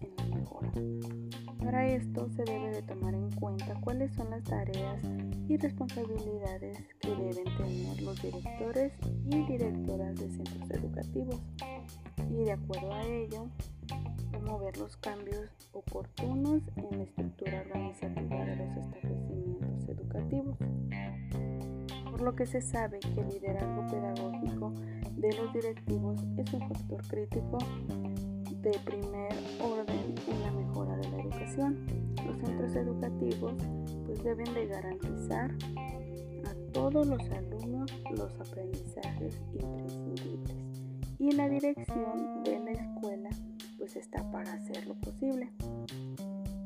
en la mejora. Para esto se debe de tomar en cuenta cuáles son las tareas y responsabilidades que deben tener los directores y directoras de centros educativos y de acuerdo a ello promover los cambios oportunos en la estructura organizativa de los establecimientos educativos. Por lo que se sabe que el liderazgo pedagógico de los directivos es un factor crítico de primer orden Los centros educativos pues deben de garantizar a todos los alumnos los aprendizajes imprescindibles y la dirección de la escuela pues está para hacerlo posible,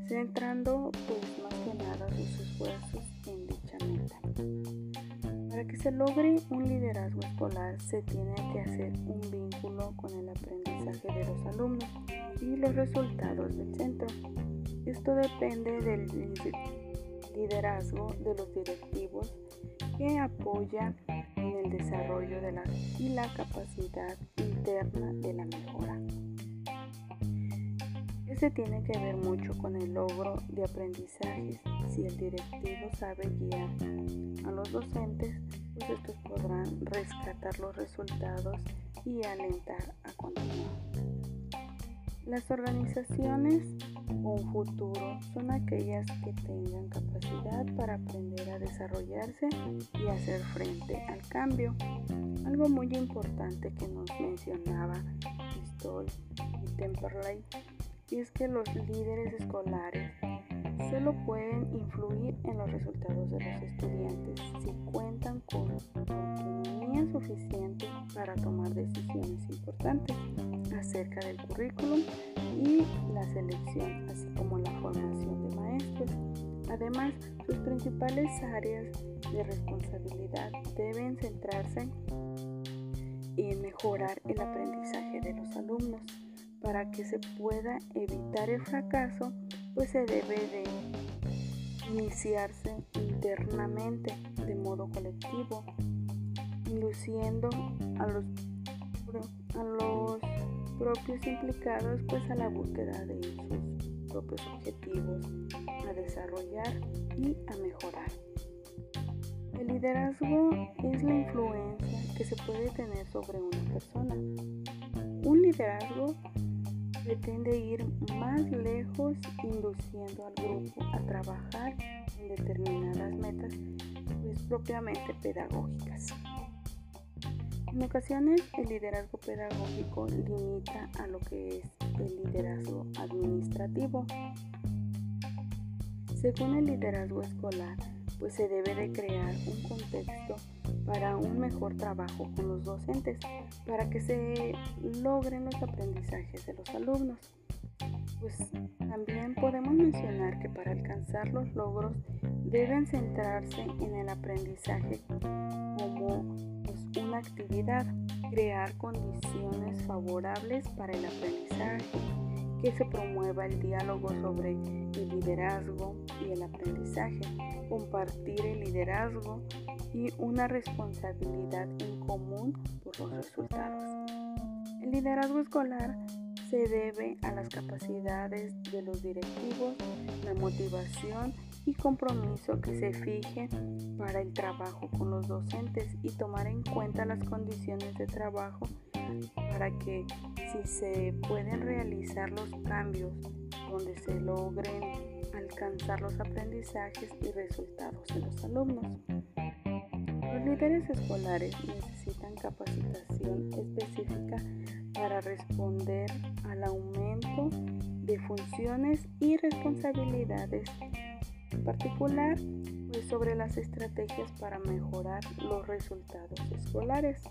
centrando pues más que nada sus esfuerzos en dicha meta. Para que se logre un liderazgo escolar se tiene que hacer un vínculo con el aprendizaje de los alumnos y los resultados del centro. Esto depende del liderazgo de los directivos que apoya en el desarrollo de la, y la capacidad interna de la mejora. Este tiene que ver mucho con el logro de aprendizajes. Si el directivo sabe guiar a los docentes, pues estos podrán rescatar los resultados y alentar a continuar. Las organizaciones con futuro son aquellas que tengan capacidad para aprender a desarrollarse y hacer frente al cambio. Algo muy importante que nos mencionaba Stoll y Temperley es que los líderes escolares solo pueden influir en los resultados de los estudiantes si cuentan con autonomía suficiente para tomar decisiones importantes acerca del currículum y la selección, así como la formación de maestros. Además, sus principales áreas de responsabilidad deben centrarse en mejorar el aprendizaje de los alumnos para que se pueda evitar el fracaso, pues se debe de iniciarse internamente de modo colectivo, induciendo a los, a los propios implicados pues a la búsqueda de sus propios objetivos a desarrollar y a mejorar. El liderazgo es la influencia que se puede tener sobre una persona. Un liderazgo pretende ir más lejos induciendo al grupo a trabajar en determinadas metas pues, propiamente pedagógicas. En ocasiones el liderazgo pedagógico limita a lo que es el liderazgo administrativo. Según el liderazgo escolar, pues se debe de crear un contexto para un mejor trabajo con los docentes, para que se logren los aprendizajes de los alumnos. Pues también podemos mencionar que para alcanzar los logros deben centrarse en el aprendizaje como pues, una actividad, crear condiciones favorables para el aprendizaje, que se promueva el diálogo sobre el liderazgo y el aprendizaje, compartir el liderazgo y una responsabilidad en común por los resultados. El liderazgo escolar se debe a las capacidades de los directivos, la motivación y compromiso que se fije para el trabajo con los docentes y tomar en cuenta las condiciones de trabajo para que si se pueden realizar los cambios donde se logren alcanzar los aprendizajes y resultados de los alumnos. Los líderes escolares necesitan capacitación específica para responder al aumento de funciones y responsabilidades, en particular pues, sobre las estrategias para mejorar los resultados escolares.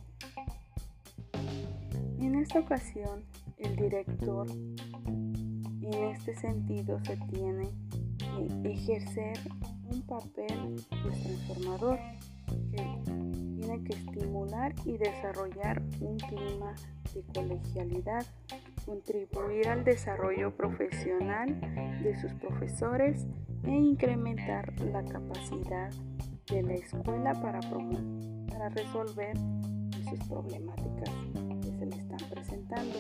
En esta ocasión, el director en este sentido se tiene que ejercer un papel pues, transformador que tiene que estimular y desarrollar un clima de colegialidad, contribuir al desarrollo profesional de sus profesores e incrementar la capacidad de la escuela para, para resolver sus problemáticas están presentando.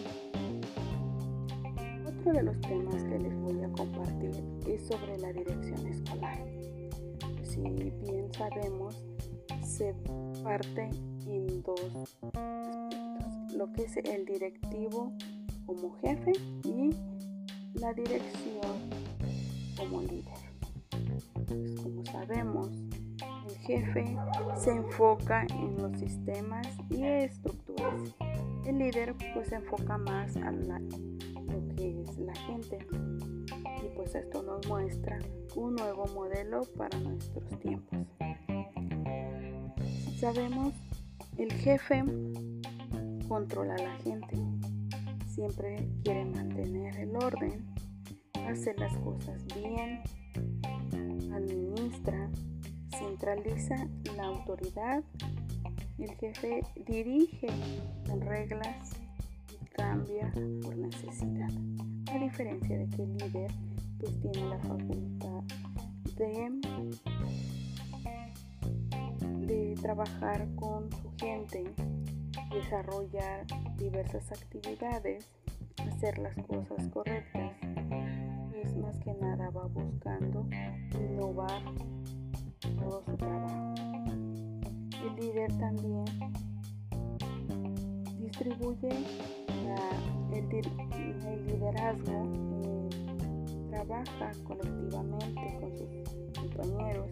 Otro de los temas que les voy a compartir es sobre la dirección escolar. Si bien sabemos, se parte en dos aspectos, lo que es el directivo como jefe y la dirección como líder. Pues como sabemos, el jefe se enfoca en los sistemas y estructuras. El líder pues se enfoca más a lo que es la gente. Y pues esto nos muestra un nuevo modelo para nuestros tiempos. Sabemos, el jefe controla a la gente. Siempre quiere mantener el orden, hacer las cosas bien, administra, centraliza la autoridad. El jefe dirige con reglas y cambia por necesidad. A diferencia de que el líder pues tiene la facultad de, trabajar con su gente, desarrollar diversas actividades, hacer las cosas correctas más que nada va buscando innovar líder también distribuye el, liderazgo, eh, trabaja colectivamente con sus compañeros,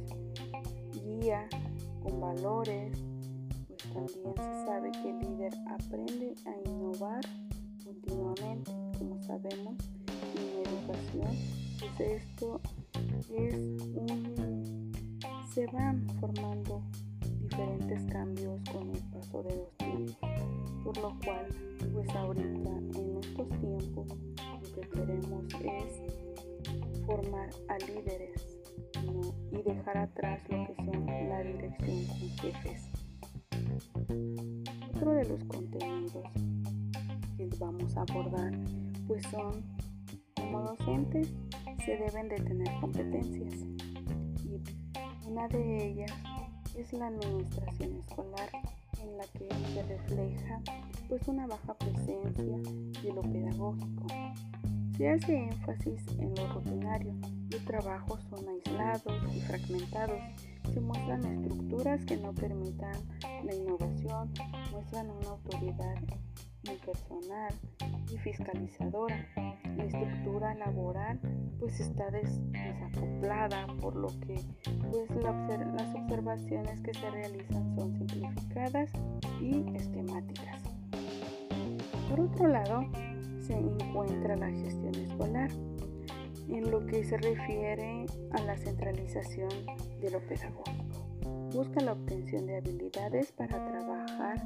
guía con valores, pues también se sabe que el líder aprende a innovar continuamente, como sabemos en educación, pues esto es un, se van formando diferentes cambios con el paso de los tiempos, por lo cual pues ahorita en estos tiempos lo que queremos es formar a líderes y dejar atrás lo que son la dirección con jefes. Otro de los contenidos que vamos a abordar pues son como docentes se deben de tener competencias y una de ellas es la administración escolar en la que se refleja pues una baja presencia de lo pedagógico. Se hace énfasis en lo rutinario, los trabajos son aislados y fragmentados, se muestran estructuras que no permitan la innovación, muestran una autoridad impersonal y fiscalizadora. La estructura laboral pues está desacoplada por lo que pues las observaciones que se realizan son simplificadas y esquemáticas. Por otro lado, se encuentra la gestión escolar, en lo que se refiere a la centralización de lo pedagógico. Busca la obtención de habilidades para trabajar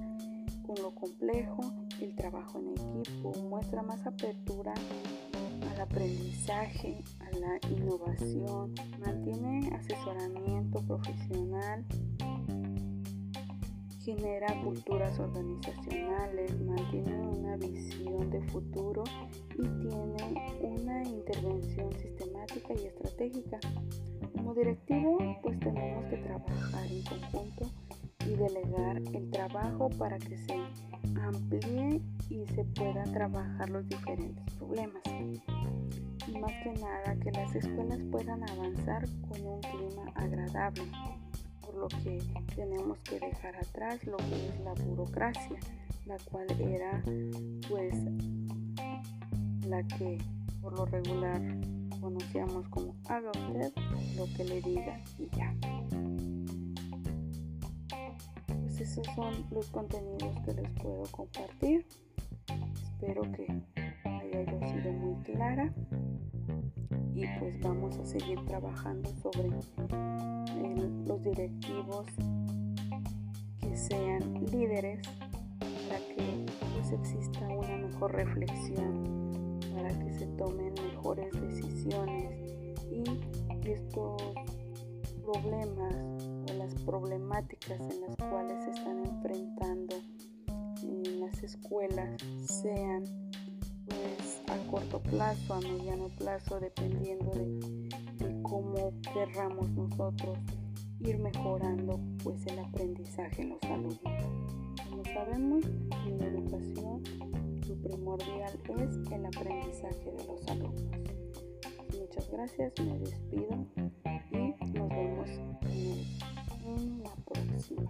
con lo complejo, el trabajo en equipo, muestra más apertura al aprendizaje, a la innovación, mantiene asesoramiento profesional, genera culturas organizacionales, mantiene una visión de futuro y tiene una intervención sistemática y estratégica. Como directivo, pues tenemos que trabajar en conjunto delegar el trabajo para que se amplíe y se puedan trabajar los diferentes problemas. Y más que nada que las escuelas puedan avanzar con un clima agradable, por lo que tenemos que dejar atrás lo que es la burocracia, la cual era pues la que por lo regular conocíamos como haga usted lo que le diga y ya esos son los contenidos que les puedo compartir. Espero que haya sido muy clara y pues vamos a seguir trabajando sobre los directivos que sean líderes para que pues exista una mejor reflexión, para que se tomen mejores decisiones y estos problemas las problemáticas en las cuales se están enfrentando en las escuelas sean pues a corto plazo, a mediano plazo, dependiendo de, cómo querramos nosotros ir mejorando pues el aprendizaje en los alumnos. Como sabemos, en la educación lo primordial es el aprendizaje de los alumnos. Muchas gracias, me despido en la próxima.